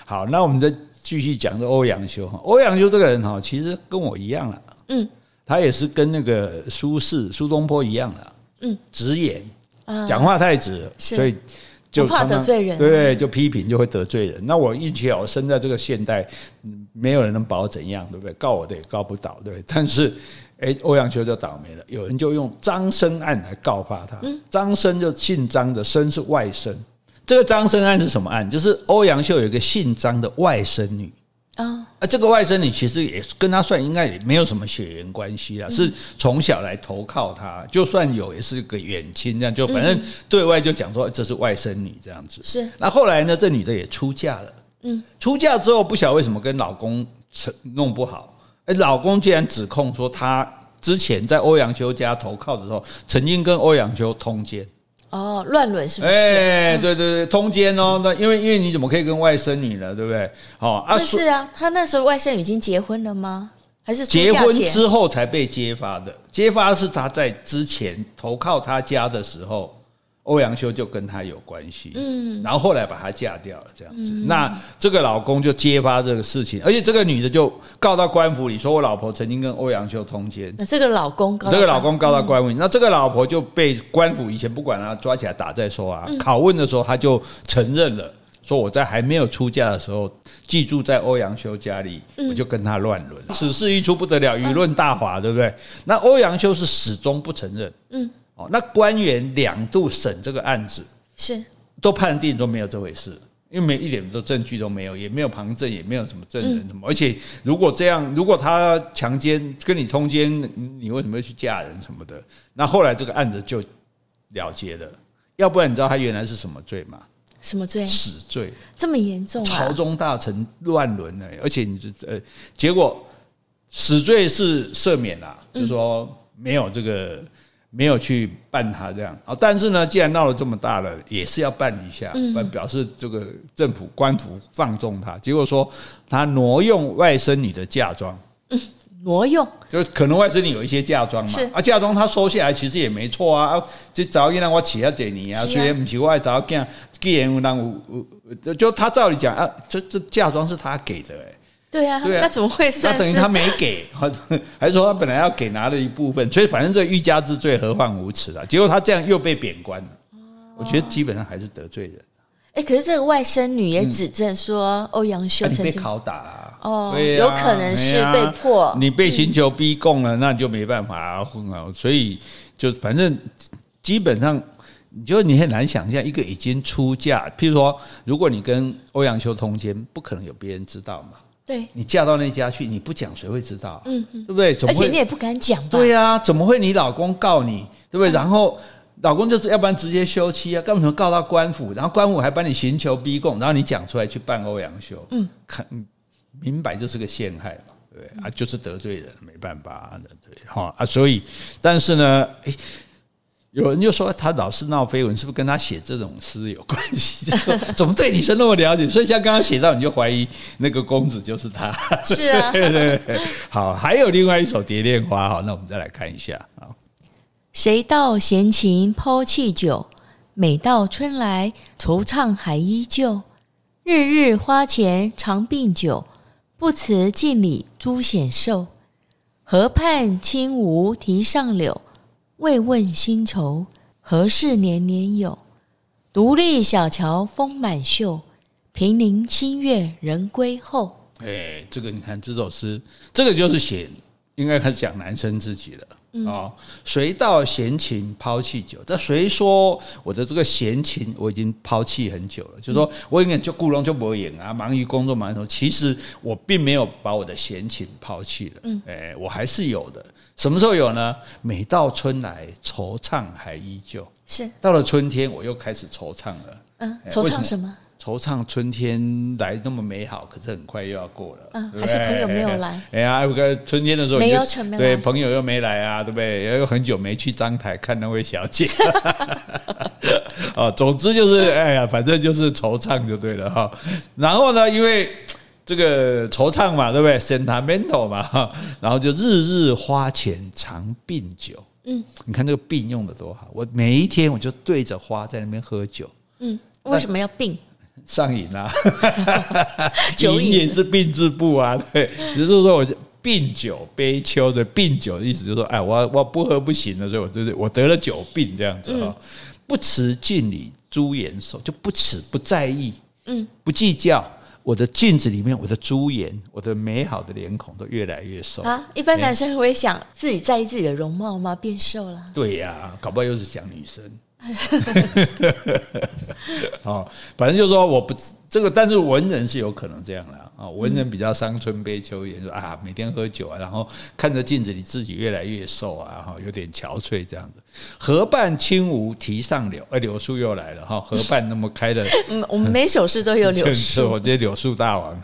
好，那我们再继续讲这欧阳修哈。欧阳修这个人哈，其实跟我一样了，嗯，他也是跟那个苏轼苏东坡一样的，嗯，直言，讲话太直，所以。就怕得罪人，对，就批评就会得罪人。那我运气好，生在这个现代，没有人能把我怎样，对不对？告我的也告不倒，对不对？但是，哎，欧阳修就倒霉了，有人就用张生案来告发他。张生就姓张的，生是外甥。这个张生案是什么案？就是欧阳修有一个姓张的外甥女。啊，啊，这个外甥女其实也跟他算应该也没有什么血缘关系啦，是从小来投靠他，就算有也是个远亲这样，就反正对外就讲说这是外甥女这样子。是，那后来呢，这女的也出嫁了。嗯，出嫁之后不晓得为什么跟老公弄不好，哎，老公竟然指控说她之前在欧阳修家投靠的时候，曾经跟欧阳修通奸。哦，乱伦是不是？哎，对对对，通奸哦。那因为因为你怎么可以跟外甥女呢？对不对？好啊，是啊，他那时候外甥已经结婚了吗？还是结婚之后才被揭发的？揭发是他在之前投靠他家的时候。欧阳修就跟他有关系，嗯，然后后来把她嫁掉了，这样子。嗯、那这个老公就揭发这个事情，而且这个女的就告到官府里，说我老婆曾经跟欧阳修通奸。那这个老公告，这个老公告到官府里，嗯、那这个老婆就被官府以前不管他抓起来打再说啊。嗯、拷问的时候，他就承认了，说我在还没有出嫁的时候，寄住在欧阳修家里，我就跟他乱伦。嗯、此事一出不得了，舆论大哗，对不对？那欧阳修是始终不承认，嗯。哦，那官员两度审这个案子，是都判定都没有这回事，因为没一点都证据都没有，也没有旁证，也没有什么证人什么。而且如果这样，如果他强奸跟你通奸，你为什么要去嫁人什么的？那后来这个案子就了结了。要不然你知道他原来是什么罪吗？什么罪？死罪。这么严重？朝中大臣乱伦呢，而且你这呃，结果死罪是赦免了，就是说没有这个。没有去办他这样。啊，但是呢，既然闹了这么大了，也是要办一下，表示这个政府官府放纵他。结果说他挪用外甥女的嫁妆，嗯，挪用。就可能外甥女有一些嫁妆嘛，啊，嫁妆他收下来其实也没错啊，就早一让我娶下这你啊，虽然不是我早干，既然让我就他照理讲啊，这这嫁妆是他给的哎。对啊，那怎么会算？那等于他没给，还是说他本来要给拿了一部分？所以反正这欲加之罪，何患无辞啊？结果他这样又被贬官了。我觉得基本上还是得罪人。哎，可是这个外甥女也指证说欧阳修曾经被拷打啊，哦，有可能是被迫。你被刑求逼供了，那你就没办法啊。所以就反正基本上，你就你很难想象一个已经出嫁，譬如说，如果你跟欧阳修通奸，不可能有别人知道嘛。对，你嫁到那家去，你不讲谁会知道？嗯，对不对？而且你也不敢讲吧？对呀，怎么会你老公告你，对不对？然后老公就是要不然直接休妻啊，干嘛告到官府？然后官府还帮你刑求逼供，然后你讲出来去办欧阳修，嗯，看明白就是个陷害嘛，对不对？啊，就是得罪人，没办法，对哈啊，所以但是呢，诶有人就说他老是闹绯闻，是不是跟他写这种诗有关系？怎么对女生那么了解？所以像刚刚写到，你就怀疑那个公子就是他。是啊，对对对。好，还有另外一首《蝶恋花》哈，那我们再来看一下啊。谁道闲情抛弃酒，每到春来惆怅还依旧。日日花前常病酒，不辞镜里朱显瘦。河畔轻吴堤上柳。为问新愁，何事年年有？独立小桥风满袖，平林新月人归后。哎，这个你看这首诗，这个就是写，应该开始讲男生自己了。哦，谁道闲情抛弃久？这谁说我的这个闲情我已经抛弃很久了？就是说我应该就故弄就不会演啊，忙于工作忙于什么？其实我并没有把我的闲情抛弃了。嗯，哎，我还是有的。什么时候有呢？每到春来，惆怅还依旧。是到了春天，我又开始惆怅了。嗯，惆怅什么？惆怅春天来那么美好，可是很快又要过了。嗯，还是朋友没有来。哎呀，春天的时候没有成，对，朋友又没来啊，对不对？也有很久没去张台看那位小姐。哦，总之就是，哎呀，反正就是惆怅就对了哈。然后呢，因为这个惆怅嘛，对不对？sentimental 嘛，哈。然后就日日花前常病酒。嗯，你看这个病用的多好，我每一天我就对着花在那边喝酒。嗯，为什么要病？上瘾啊，酒瘾也是病字部啊，对，就是说我病酒悲秋的病酒的意思，就是说，哎，我我不喝不行了，所以我就是我得了酒病这样子哈，不辞镜里朱颜瘦，就不辞不在意，嗯，不计较我的镜子里面我的朱颜，我的美好的脸孔都越来越瘦啊。一般男生会想自己在意自己的容貌吗？变瘦了？对呀、啊，搞不好又是讲女生。哦，反正就是说我不这个，但是文人是有可能这样的啊。文人比较伤春悲秋，也说啊，每天喝酒啊，然后看着镜子里自己越来越瘦啊，哈，有点憔悴这样子。河畔轻吴堤上柳，哎，柳树又来了哈。河畔那么开的，嗯，我们每首诗都有柳树，我觉得柳树大王。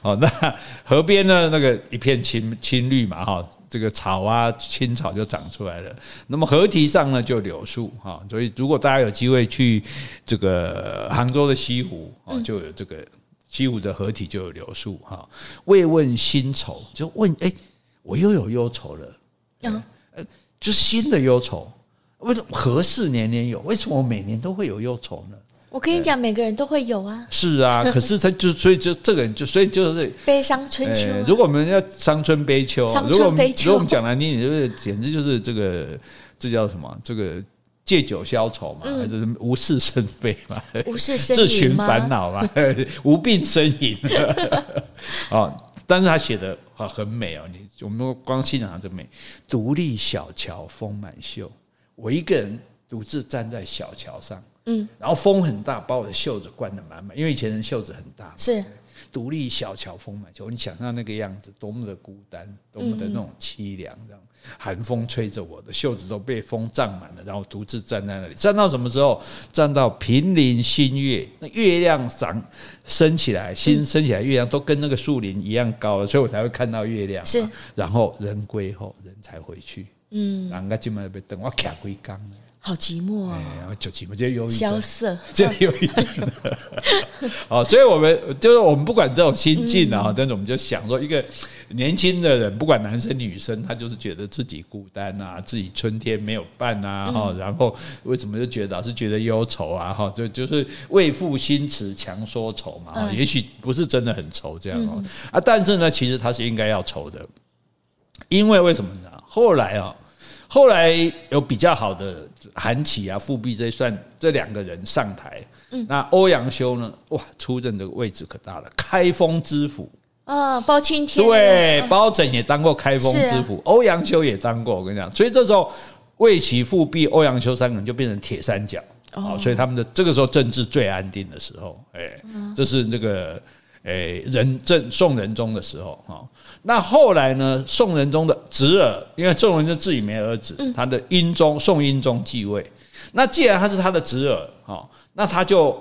哦，那河边呢，那个一片青青绿嘛，哈。这个草啊，青草就长出来了。那么河堤上呢，就柳树哈。所以如果大家有机会去这个杭州的西湖啊，就有这个西湖的河堤就有柳树哈。慰问新愁，就问哎，我又有忧愁了。嗯，就是新的忧愁。为什么何事年年有？为什么我每年都会有忧愁呢？我跟你讲，每个人都会有啊。是啊，可是他就所以就这个人就所以就是悲伤春秋。如果我们要伤春悲秋，如果如果我们讲难听点，就是简直就是这个这叫什么？这个借酒消愁嘛，还是无事生非嘛？无事生自寻烦恼嘛？无病呻吟。哦，但是他写的很美哦，你我们光欣赏他这美。独立小桥风满袖，我一个人独自站在小桥上。嗯，然后风很大，把我的袖子灌得满满，因为以前人袖子很大。是，独立小桥风满袖，你想象那个样子，多么的孤单，多么的那种凄凉，这样寒风吹着我的袖子都被风胀满了，然后独自站在那里，站到什么时候？站到平林新月，那月亮长升起来，新升起来，月亮都跟那个树林一样高了，所以我才会看到月亮。是，然后人归后，人才回去。嗯，人家今晚被等我卡归缸好寂寞啊！就寂寞，就忧郁萧瑟，这忧郁症。好，所以我们就是我们不管这种心境啊，但是我们就想说，一个年轻的人，不管男生女生，他就是觉得自己孤单啊，自己春天没有伴啊，哈，然后为什么就觉得老是觉得忧愁啊？哈，就就是为赋新词强说愁嘛。哈，也许不是真的很愁这样哦，啊，但是呢，其实他是应该要愁的，因为为什么呢？后来啊。后来有比较好的韩琦啊、富弼这算这两个人上台，嗯，那欧阳修呢？哇，出任的位置可大了，开封知府啊，包青天对，包拯也当过开封知府，欧阳修也当过。我跟你讲，所以这时候魏齐、富弼、欧阳修三个人就变成铁三角啊，所以他们的这个时候政治最安定的时候，哎，这是那个。诶仁政宋仁宗的时候哈。那后来呢，宋仁宗的侄儿，因为宋仁宗自己没儿子，他的英宗宋英宗继位。那既然他是他的侄儿哈，那他就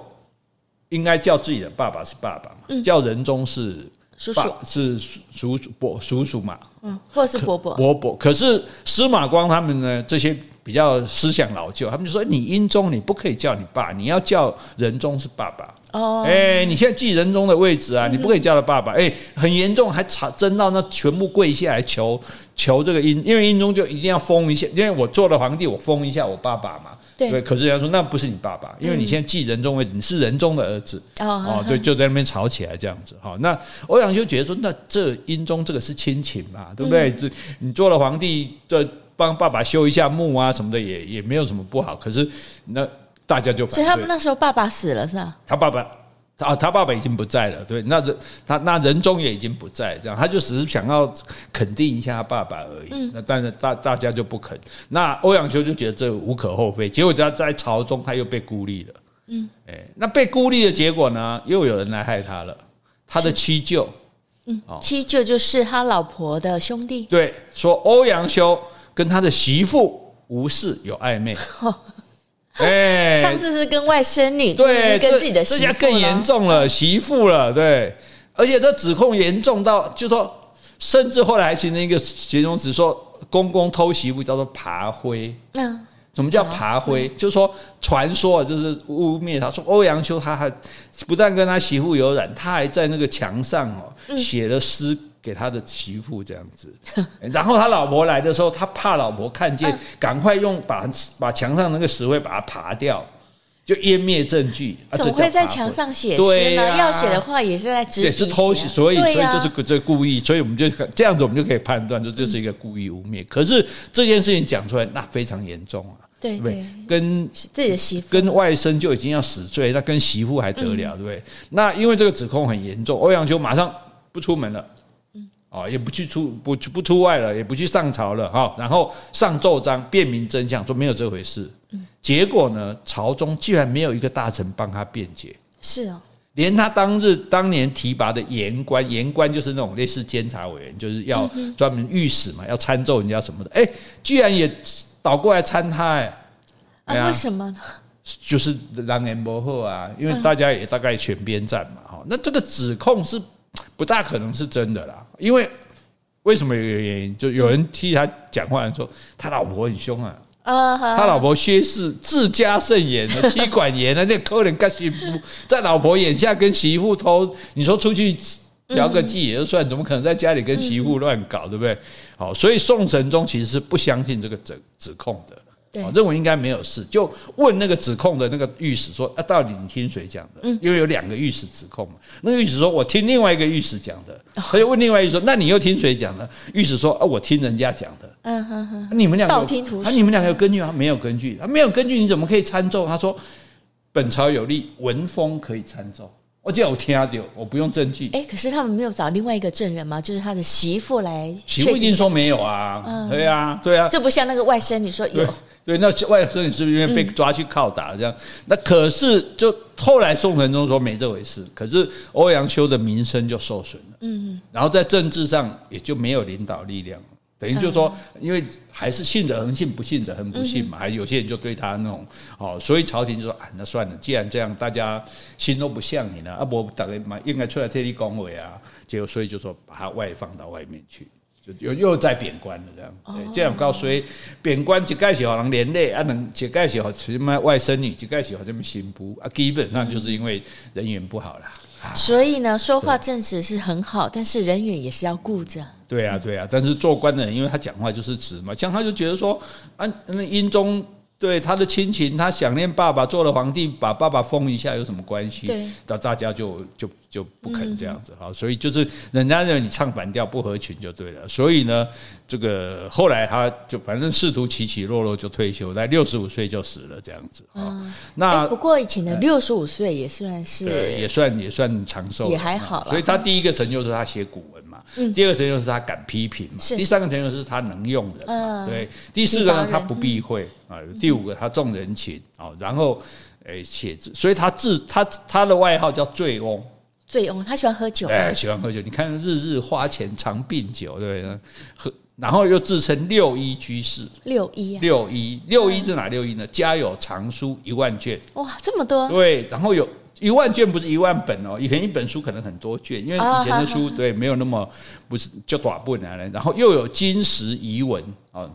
应该叫自己的爸爸是爸爸嘛，叫仁宗是叔叔，是叔叔伯叔叔嘛，嗯，或者是伯伯伯伯。可是司马光他们呢，这些。比较思想老旧，他们就说：“你英宗，你不可以叫你爸，你要叫仁宗是爸爸。”哦，哎，你现在继仁宗的位置啊，你不可以叫他爸爸。哎，很严重，还吵争到那全部跪下来求求这个英，因为英宗就一定要封一下，因为我做了皇帝，我封一下我爸爸嘛。对。可是人家说那不是你爸爸，因为你现在继仁宗位置，你是仁宗的儿子。哦。对，就在那边吵起来这样子。哈，那欧阳修觉得说，那这英宗这个是亲情嘛，对不对？这你做了皇帝这。帮爸爸修一下墓啊什么的也也没有什么不好，可是那大家就所以他们那时候爸爸死了是吧？他爸爸啊，他爸爸已经不在了，对，那人他那仁宗也已经不在，这样他就只是想要肯定一下他爸爸而已。那但是大大家就不肯，那欧阳修就觉得这无可厚非，结果他在朝中他又被孤立了。嗯，哎，那被孤立的结果呢，又有人来害他了，他的七舅，嗯，七舅就是他老婆的兄弟，对，说欧阳修。跟他的媳妇吴氏有暧昧，哎，上次是跟外甥女，对，跟自己的媳妇，这下更严重了，媳妇了，对，而且这指控严重到，就说，甚至后来还形成一个形容词，说公公偷媳妇叫做爬灰，嗯，什么叫爬灰？就是说传说就是污蔑他，说欧阳修他还不但跟他媳妇有染，他还在那个墙上哦写了诗。给他的媳妇这样子，然后他老婆来的时候，他怕老婆看见，赶快用把把墙上那个石灰把它爬掉，就湮灭证据。怎么会在墙上写诗呢？要写的话也是在纸笔写。是偷袭，所以所以就是这故意，所以我们就这样子，我们就可以判断说这是一个故意污蔑。可是这件事情讲出来，那非常严重啊，对不对？跟自己的媳妇、跟外甥就已经要死罪，那跟媳妇还得了，对不对？那因为这个指控很严重，欧阳修马上不出门了。哦，也不去出不不出外了，也不去上朝了哈。然后上奏章辨明真相，说没有这回事。结果呢，朝中居然没有一个大臣帮他辩解。是啊，连他当日当年提拔的言官，言官就是那种类似监察委员，就是要专门御史嘛，要参奏人家什么的。哎，居然也倒过来参他哎。啊，为什么呢？就是让人不后啊，因为大家也大概选边站嘛。哈，那这个指控是。不大可能是真的啦，因为为什么有原因？就有人替他讲话，说他老婆很凶啊，他老婆薛氏自家甚严的，妻管严的，那可怜干媳妇在老婆眼下跟媳妇偷，你说出去聊个妓也就算，怎么可能在家里跟媳妇乱搞，对不对？好，所以宋神宗其实是不相信这个指指控的。对，认为应该没有事，就问那个指控的那个御史说：“啊，到底你听谁讲的？”嗯，因为有两个御史指控嘛。那个御史说：“我听另外一个御史讲的。”他就问另外一个说：“那你又听谁讲的？”御史说：“啊，我听人家讲的。”嗯哼哼，你们两个道听途说，啊，你们两个有根据吗？没有根据，啊，没有根据，你怎么可以参奏？他说：“本朝有例，文风可以参奏。”我叫我听啊，就我不用证据。哎，可是他们没有找另外一个证人吗？就是他的媳妇来。媳妇一定说没有啊。嗯，对啊，对啊。这不像那个外甥女说有。对，那外甥女是不是因为被抓去拷打这样？那可是就后来宋神宗说没这回事，可是欧阳修的名声就受损了。嗯，然后在政治上也就没有领导力量。等于就是说，因为还是信者恒信，不信者恒不信嘛。还有些人就对他那种哦，所以朝廷就说啊，那算了，既然这样，大家心都不向你了，啊不，大概嘛应该出来这里恭维啊。结果所以就说把他外放到外面去，就又又在贬官了这样。对，这样告所以贬官一概是好能连累啊，能一概是好什么外甥女，一概是好这么新妇啊，基本上就是因为人缘不好啦。所以呢，说话正直是很好，但是人缘也是要顾着。对啊，对啊，但是做官的人，因为他讲话就是直嘛，像他就觉得说，啊，那英宗对他的亲情，他想念爸爸，做了皇帝，把爸爸封一下有什么关系？对，那大家就就就不肯这样子哈，所以就是人家认为你唱反调不合群就对了，所以呢，这个后来他就反正仕途起起落落就退休，在六十五岁就死了这样子啊。那不过以前的六十五岁也算是，也算也算长寿，也还好。所以他第一个成就是他写古文。第二个成就是他敢批评嘛，第三个成就是他能用人嘛，对，第四个呢他不避讳啊，第五个他重人情啊，然后诶写字，所以他自他他的外号叫醉翁，醉翁，他喜欢喝酒，哎，喜欢喝酒。你看日日花钱常病酒，对不对？喝，然后又自称六一居士，六一，六一，六一是哪六一呢？家有藏书一万卷，哇，这么多。对，然后有一万卷，不是一万本哦，以前一本书可能很多卷，因为以前的书对没有那么不是就短不难了。然后又有金石遗文啊，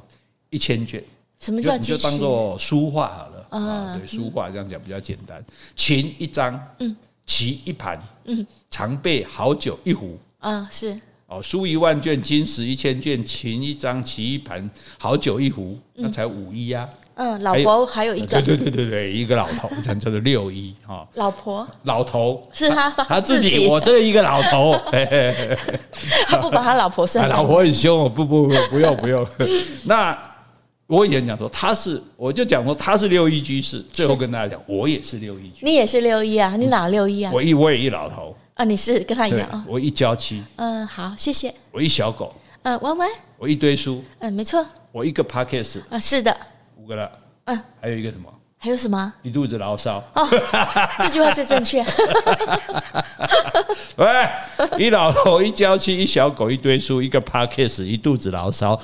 一千卷。什么叫你就当做书画好了啊？对，书画这样讲比较简单。琴一张，嗯，棋一盘，嗯，常备好酒一壶啊，是哦，书一万卷，金石一千卷，琴一张，棋一盘，好酒一壶，那才五一呀。嗯，老婆还有一个，对对对对对，一个老头，这样叫做六一哈。老婆，老头是他他自己，我这一个老头，他不把他老婆算，老婆很凶哦，不不不，不用不用，那。我以前讲说他是，我就讲说他是六一居士。最后跟大家讲，我也是六一居士。你也是六一啊？你哪六一啊？我一我也一老头啊！你是跟他一样啊？我一娇妻。嗯，好，谢谢。我一小狗。嗯，弯弯。我一堆书。嗯，没错。我一个 podcast 啊，是的。五个了。嗯，还有一个什么？还有什么？一肚子牢骚。哦，这句话最正确。喂，一老头，一娇妻，一小狗，一堆书，一个 podcast，一肚子牢骚。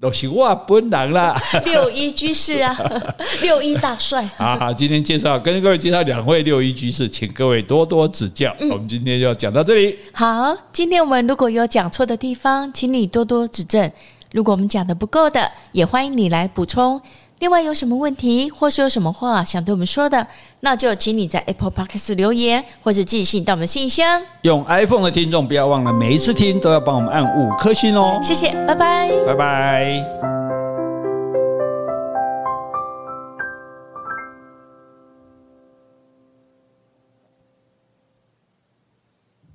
都是我本人啦，六一居士啊，六一大帅。好好，今天介绍跟各位介绍两位六一居士，请各位多多指教。嗯、我们今天就讲到这里。好，今天我们如果有讲错的地方，请你多多指正。如果我们讲的不够的，也欢迎你来补充。另外有什么问题，或是有什么话想对我们说的，那就请你在 Apple Podcast 留言，或者寄信到我们信箱。用 iPhone 的听众不要忘了，每一次听都要帮我们按五颗星哦。谢谢，拜拜，拜拜。